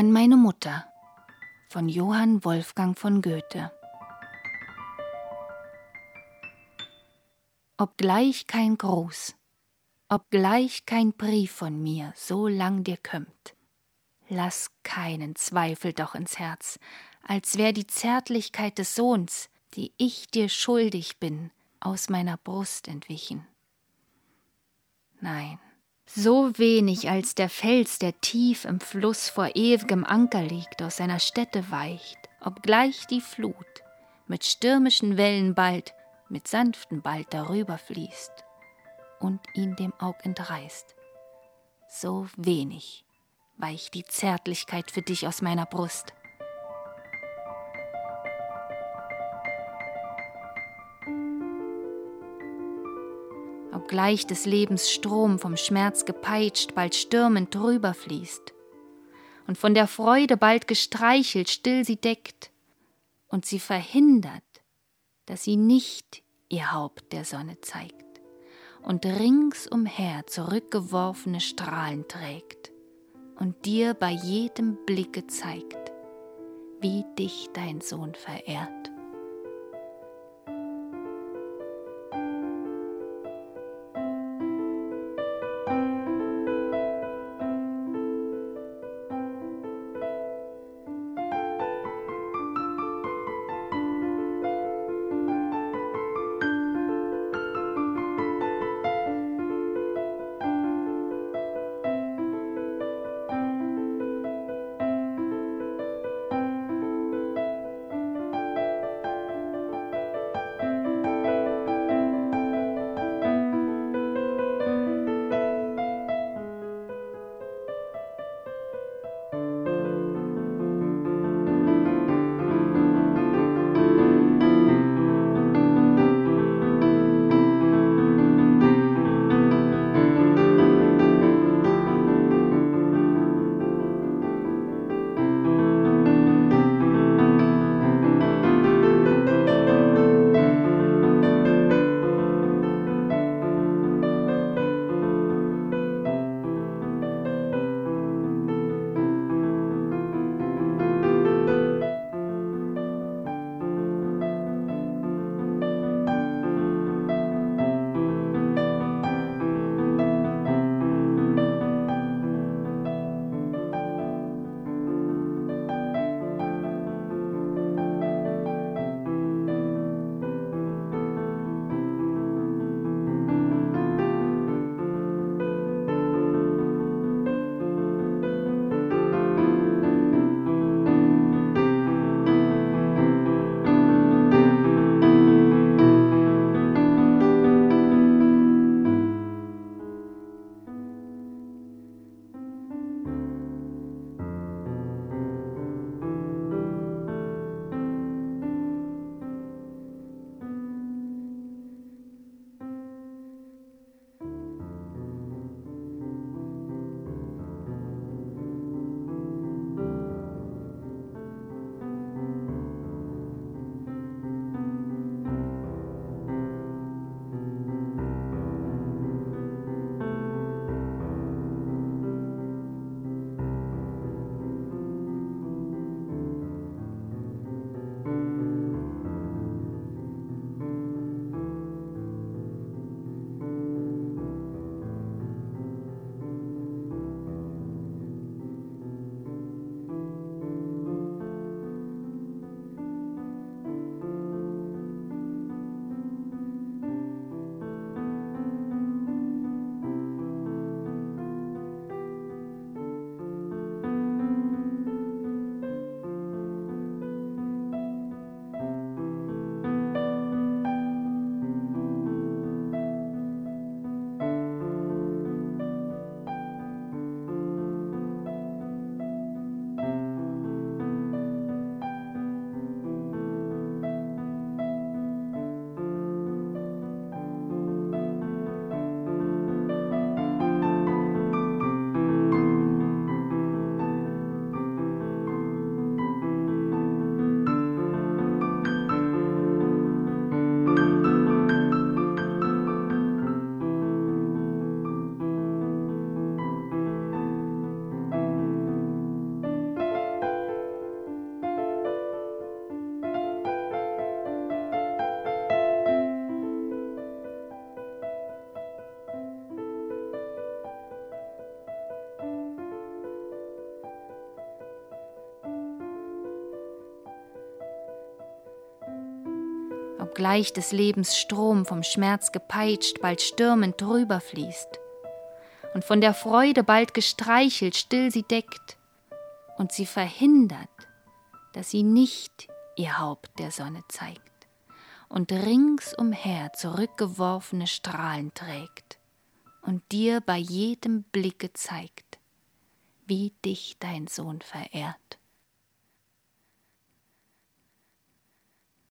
An meine Mutter von Johann Wolfgang von Goethe. Obgleich kein Gruß, obgleich kein Brief von mir so lang dir kömmt, lass keinen Zweifel doch ins Herz, als wär die Zärtlichkeit des Sohns, die ich dir schuldig bin, aus meiner Brust entwichen. Nein, so wenig als der Fels, der tief im Fluss vor ewigem Anker liegt, aus seiner Stätte weicht, obgleich die Flut mit stürmischen Wellen bald, mit sanften bald darüber fließt und ihn dem Aug entreißt. So wenig weicht die Zärtlichkeit für dich aus meiner Brust. Obgleich des Lebens Strom vom Schmerz gepeitscht bald stürmend drüber fließt und von der Freude bald gestreichelt still sie deckt und sie verhindert, dass sie nicht ihr Haupt der Sonne zeigt und ringsumher zurückgeworfene Strahlen trägt und dir bei jedem Blicke zeigt, wie dich dein Sohn verehrt. Gleich des Lebens Strom vom Schmerz gepeitscht, bald stürmend drüber fließt, und von der Freude bald gestreichelt still sie deckt, und sie verhindert, dass sie nicht ihr Haupt der Sonne zeigt und ringsumher zurückgeworfene Strahlen trägt und dir bei jedem Blicke zeigt, wie dich dein Sohn verehrt.